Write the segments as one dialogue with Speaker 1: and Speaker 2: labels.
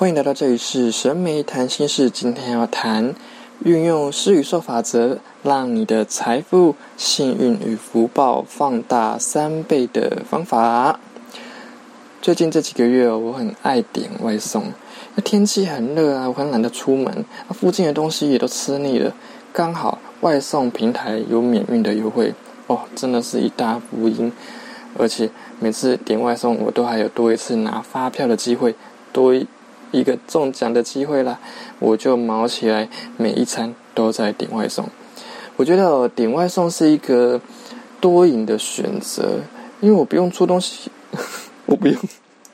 Speaker 1: 欢迎来到这里是神美谈心事。今天要谈运用施与受法则，让你的财富、幸运与福报放大三倍的方法。最近这几个月，我很爱点外送。天气很热啊，我很懒得出门，附近的东西也都吃腻了。刚好外送平台有免运的优惠哦，真的是一大福音。而且每次点外送，我都还有多一次拿发票的机会，多一。一个中奖的机会啦，我就毛起来，每一餐都在点外送。我觉得点外送是一个多赢的选择，因为我不用出东西，我不用，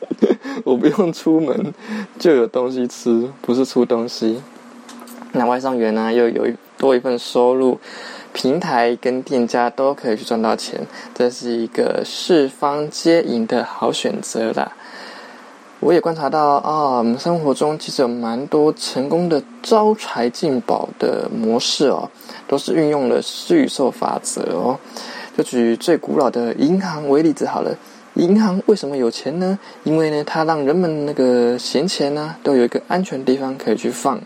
Speaker 1: 我不用出门就有东西吃，不是出东西。那外送员呢，又有多一份收入，平台跟店家都可以去赚到钱，这是一个四方皆赢的好选择啦。我也观察到啊，我们生活中其实有蛮多成功的招财进宝的模式哦，都是运用了施与受法则哦。就举最古老的银行为例子好了，银行为什么有钱呢？因为呢，它让人们那个闲钱呢，都有一个安全地方可以去放。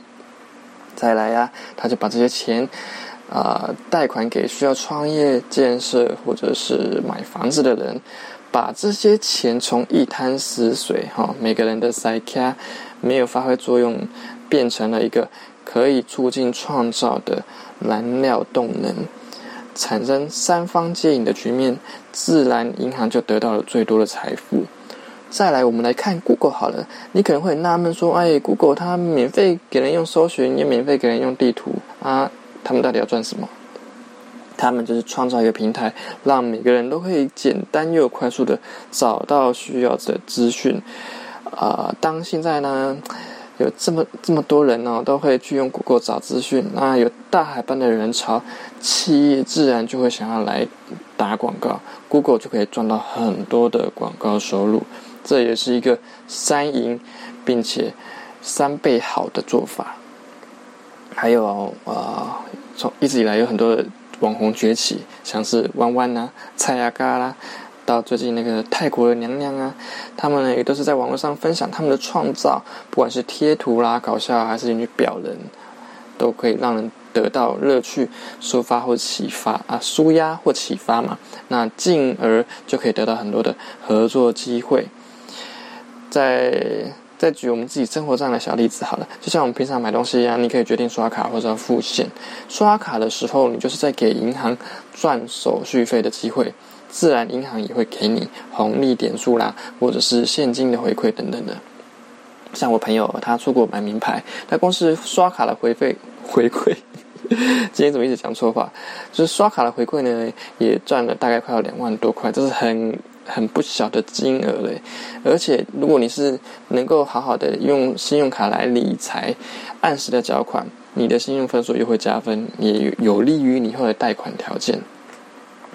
Speaker 1: 再来呀，他就把这些钱啊贷款给需要创业、建设或者是买房子的人。把这些钱从一滩死水，哈，每个人的塞卡没有发挥作用，变成了一个可以促进创造的燃料动能，产生三方皆赢的局面，自然银行就得到了最多的财富。再来，我们来看 Google 好了，你可能会纳闷说，哎，Google 它免费给人用搜寻，也免费给人用地图啊，他们到底要赚什么？他们就是创造一个平台，让每个人都可以简单又快速的找到需要的资讯。啊，当现在呢有这么这么多人呢，都会去用 Google 找资讯，那有大海般的人潮，企业自然就会想要来打广告，Google 就可以赚到很多的广告收入。这也是一个三赢，并且三倍好的做法。还有啊，从一直以来有很多。网红崛起，像是弯弯呐、蔡阿嘎啦，到最近那个泰国的娘娘啊，他们呢也都是在网络上分享他们的创造，不管是贴图啦、搞笑还是去表人，都可以让人得到乐趣、抒发或启发啊、舒压或启发嘛，那进而就可以得到很多的合作机会，在。再举我们自己生活上的小例子好了，就像我们平常买东西一样，你可以决定刷卡或者付现。刷卡的时候，你就是在给银行赚手续费的机会，自然银行也会给你红利点数啦，或者是现金的回馈等等的。像我朋友，他出国买名牌，他光是刷卡的回馈回馈，今天怎么一直讲错话？就是刷卡的回馈呢，也赚了大概快要两万多块，这是很。很不小的金额嘞，而且如果你是能够好好的用信用卡来理财，按时的缴款，你的信用分数又会加分，也有利于你后的贷款条件。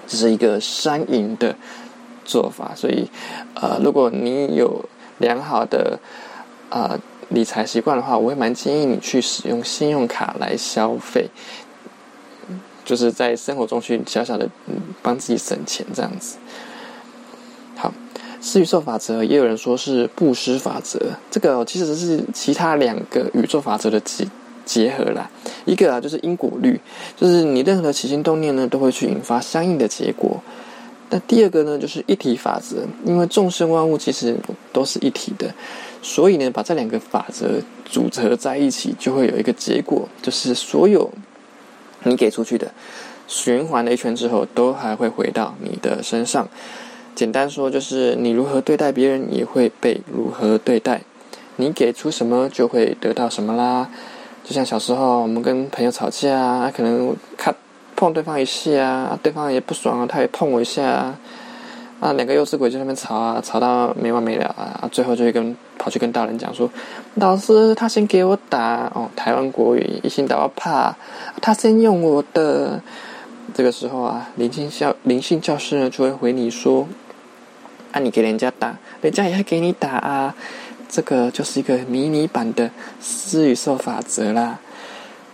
Speaker 1: 这是一个双赢的做法，所以呃，如果你有良好的呃理财习惯的话，我会蛮建议你去使用信用卡来消费，就是在生活中去小小的帮自己省钱这样子。施与受法则，也有人说是布施法则。这个其实是其他两个宇宙法则的结结合啦。一个啊，就是因果律，就是你任何的起心动念呢，都会去引发相应的结果。那第二个呢，就是一体法则，因为众生万物其实都是一体的，所以呢，把这两个法则组合在一起，就会有一个结果，就是所有你给出去的循环了一圈之后，都还会回到你的身上。简单说，就是你如何对待别人，也会被如何对待。你给出什么，就会得到什么啦。就像小时候，我们跟朋友吵架啊，可能看碰对方一下啊，对方也不爽啊，他也碰我一下啊，啊，两个幼稚鬼就在那边吵啊，吵到没完没了啊，最后就会跟跑去跟大人讲说，老师他先给我打哦，台湾国语一心打我怕，他先用我的。这个时候啊，灵性教灵性教师呢就会回你说。那你给人家打，人家也会给你打啊，这个就是一个迷你版的施与受法则啦。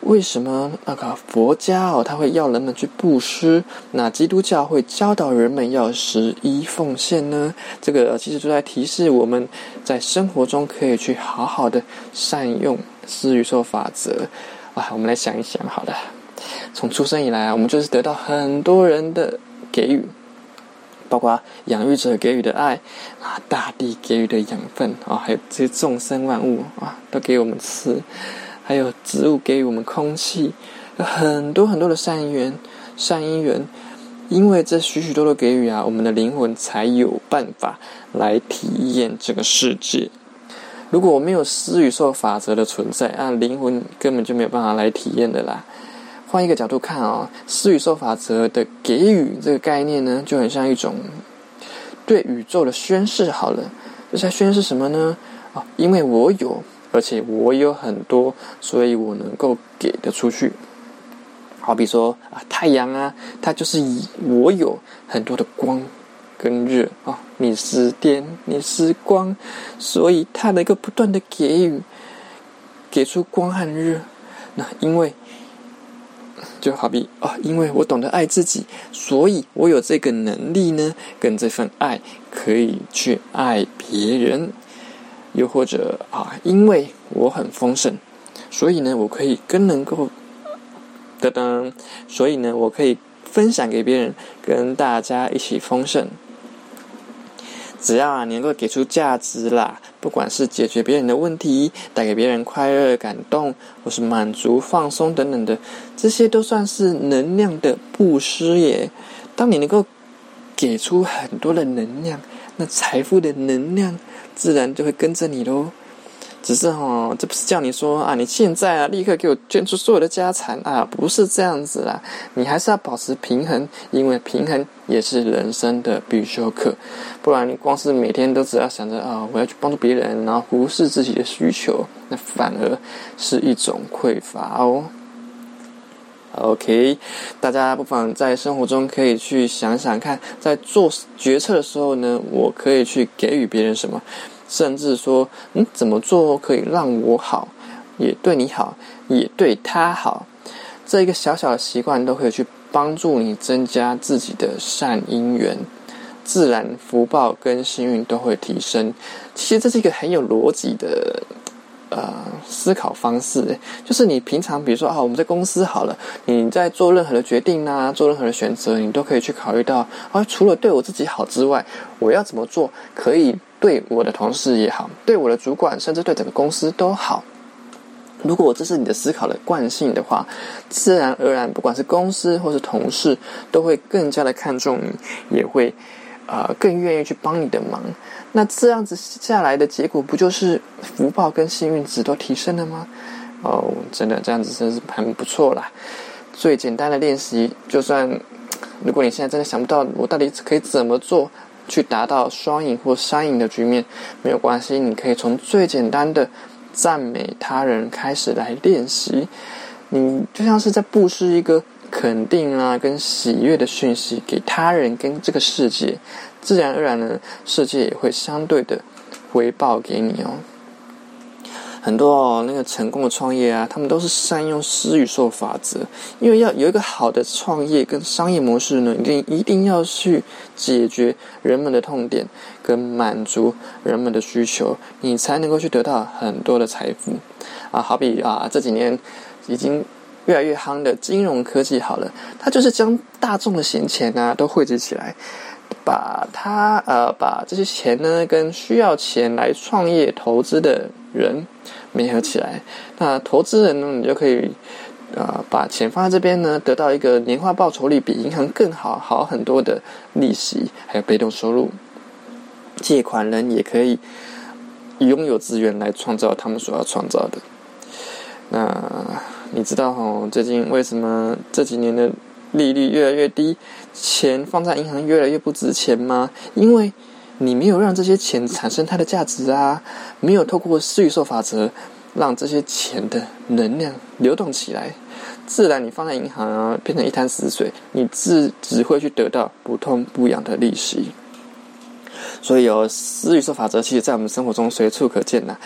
Speaker 1: 为什么那个佛家哦，他会要人们去布施？那基督教会教导人们要十一奉献呢？这个其实就在提示我们在生活中可以去好好的善用施与受法则。啊，我们来想一想，好了，从出生以来啊，我们就是得到很多人的给予，包括养育者给予的爱啊，大地给予的养分啊，还有这些众生万物啊，都给我们吃。还有植物给予我们空气，有很多很多的善缘、善因缘，因为这许许多多给予啊，我们的灵魂才有办法来体验这个世界。如果我没有施与受法则的存在啊，灵魂根本就没有办法来体验的啦。换一个角度看啊，施与受法则的给予这个概念呢，就很像一种对宇宙的宣誓。好了，这在宣誓什么呢？啊，因为我有。而且我有很多，所以我能够给的出去。好比说啊，太阳啊，它就是以我有很多的光跟热啊，你是电，你是光，所以它能够不断的给予，给出光和热。那因为就好比啊，因为我懂得爱自己，所以我有这个能力呢，跟这份爱可以去爱别人。又或者啊，因为我很丰盛，所以呢，我可以更能够，噔噔，所以呢，我可以分享给别人，跟大家一起丰盛。只要啊，你能够给出价值啦，不管是解决别人的问题，带给别人快乐、感动，或是满足、放松等等的，这些都算是能量的布施耶。当你能够给出很多的能量，那财富的能量。自然就会跟着你喽。只是哈，这不是叫你说啊，你现在啊，立刻给我捐出所有的家产啊，不是这样子啦。你还是要保持平衡，因为平衡也是人生的必修课。不然你光是每天都只要想着啊，我要去帮助别人，然后忽视自己的需求，那反而是一种匮乏哦。OK，大家不妨在生活中可以去想想看，在做决策的时候呢，我可以去给予别人什么，甚至说，嗯，怎么做可以让我好，也对你好，也对他好，这一个小小的习惯都可以去帮助你增加自己的善因缘，自然福报跟幸运都会提升。其实这是一个很有逻辑的。呃，思考方式就是你平常，比如说啊，我们在公司好了，你在做任何的决定啊，做任何的选择，你都可以去考虑到啊，除了对我自己好之外，我要怎么做可以对我的同事也好，对我的主管，甚至对整个公司都好。如果这是你的思考的惯性的话，自然而然，不管是公司或是同事，都会更加的看重你，也会啊，更愿意去帮你的忙。那这样子下来的结果，不就是福报跟幸运值都提升了吗？哦，真的这样子真是很不错啦。最简单的练习，就算如果你现在真的想不到我到底可以怎么做去达到双赢或三赢的局面，没有关系，你可以从最简单的赞美他人开始来练习。你就像是在布施一个肯定啊跟喜悦的讯息给他人跟这个世界。自然而然的，世界也会相对的回报给你哦。很多，那个成功的创业啊，他们都是善用施与受法则。因为要有一个好的创业跟商业模式呢，一定一定要去解决人们的痛点，跟满足人们的需求，你才能够去得到很多的财富啊。好比啊，这几年已经越来越夯的金融科技，好了，它就是将大众的闲钱啊都汇集起来。把它呃，把这些钱呢，跟需要钱来创业投资的人联合起来。那投资人呢，你就可以啊，把钱放在这边呢，得到一个年化报酬率比银行更好好很多的利息，还有被动收入。借款人也可以拥有资源来创造他们所要创造的。那你知道哈，最近为什么这几年的？利率越来越低，钱放在银行越来越不值钱吗？因为你没有让这些钱产生它的价值啊，没有透过施与受法则让这些钱的能量流动起来，自然你放在银行啊变成一滩死水，你自只会去得到不痛不痒的利息。所以有施与受法则，其实在我们生活中随处可见呐，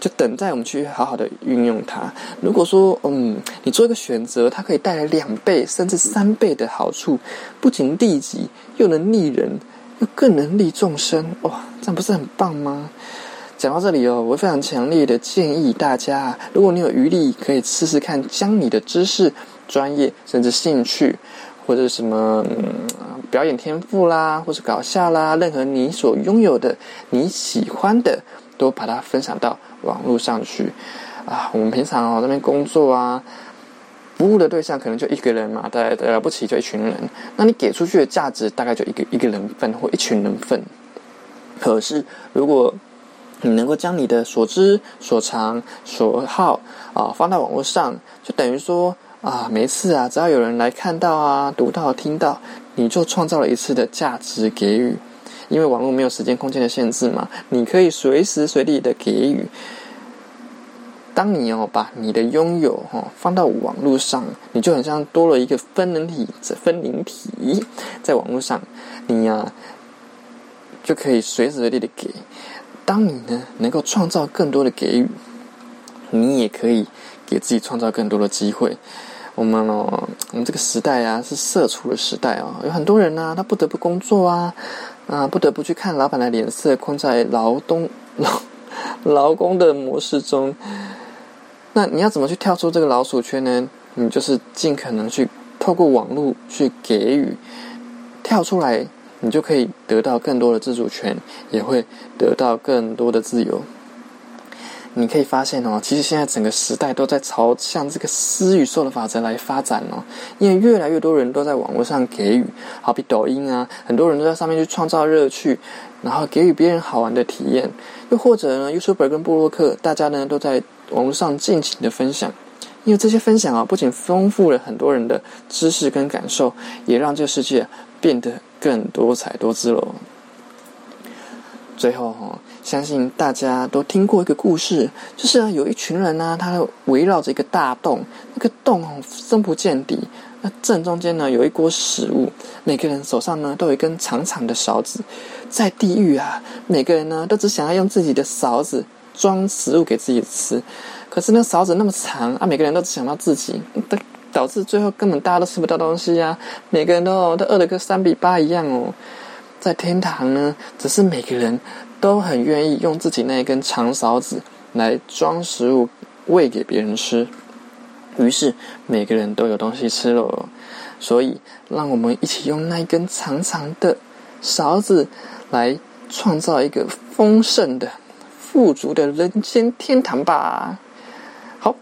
Speaker 1: 就等待我们去好好的运用它。如果说，嗯，你做一个选择，它可以带来两倍甚至三倍的好处，不仅利己，又能利人，更能利众生，哇，这样不是很棒吗？讲到这里哦，我非常强烈的建议大家，如果你有余力，可以试试看，将你的知识、专业甚至兴趣。或者什么表演天赋啦，或是搞笑啦，任何你所拥有的、你喜欢的，都把它分享到网络上去啊！我们平常哦那边工作啊，服务的对象可能就一个人嘛，大概了不起就一群人，那你给出去的价值大概就一个一个人份或一群人份。可是如果你能够将你的所知、所长、所好啊放到网络上，就等于说。啊，每次啊，只要有人来看到啊、读到、听到，你就创造了一次的价值给予。因为网络没有时间、空间的限制嘛，你可以随时随地的给予。当你哦把你的拥有哈放到网络上，你就很像多了一个分灵体，分灵体在网络上，你呀就可以随时随地的给。当你呢能够创造更多的给予，你也可以给自己创造更多的机会。我们哦，我们这个时代啊，是社畜的时代哦，有很多人呢，他不得不工作啊，啊，不得不去看老板的脸色，困在劳动劳劳工的模式中。那你要怎么去跳出这个老鼠圈呢？你就是尽可能去透过网络去给予，跳出来，你就可以得到更多的自主权，也会得到更多的自由。你可以发现哦，其实现在整个时代都在朝向这个私与受的法则来发展哦。因为越来越多人都在网络上给予，好比抖音啊，很多人都在上面去创造乐趣，然后给予别人好玩的体验。又或者呢，YouTuber 跟布洛克，大家呢都在网络上尽情的分享。因为这些分享啊，不仅丰富了很多人的知识跟感受，也让这个世界变得更多彩多姿了。最后哈。相信大家都听过一个故事，就是啊，有一群人呢，他围绕着一个大洞，那个洞哦深不见底，那正中间呢有一锅食物，每个人手上呢都有一根长长的勺子，在地狱啊，每个人呢都只想要用自己的勺子装食物给自己吃，可是那勺子那么长啊，每个人都只想到自己，导导致最后根本大家都吃不到东西呀，每个人都都饿得跟三比八一样哦，在天堂呢，只是每个人。都很愿意用自己那一根长勺子来装食物喂给别人吃，于是每个人都有东西吃了。所以，让我们一起用那一根长长的勺子来创造一个丰盛的、富足的人间天堂吧。好，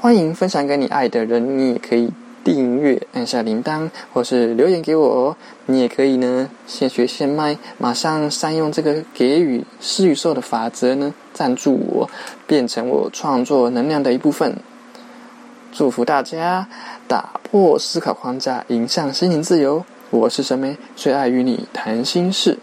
Speaker 1: 欢迎分享给你爱的人，你也可以。订阅，按下铃铛，或是留言给我哦。你也可以呢，现学现卖，马上善用这个给予施与受的法则呢，赞助我，变成我创作能量的一部分。祝福大家打破思考框架，迎向心灵自由。我是神梅，最爱与你谈心事。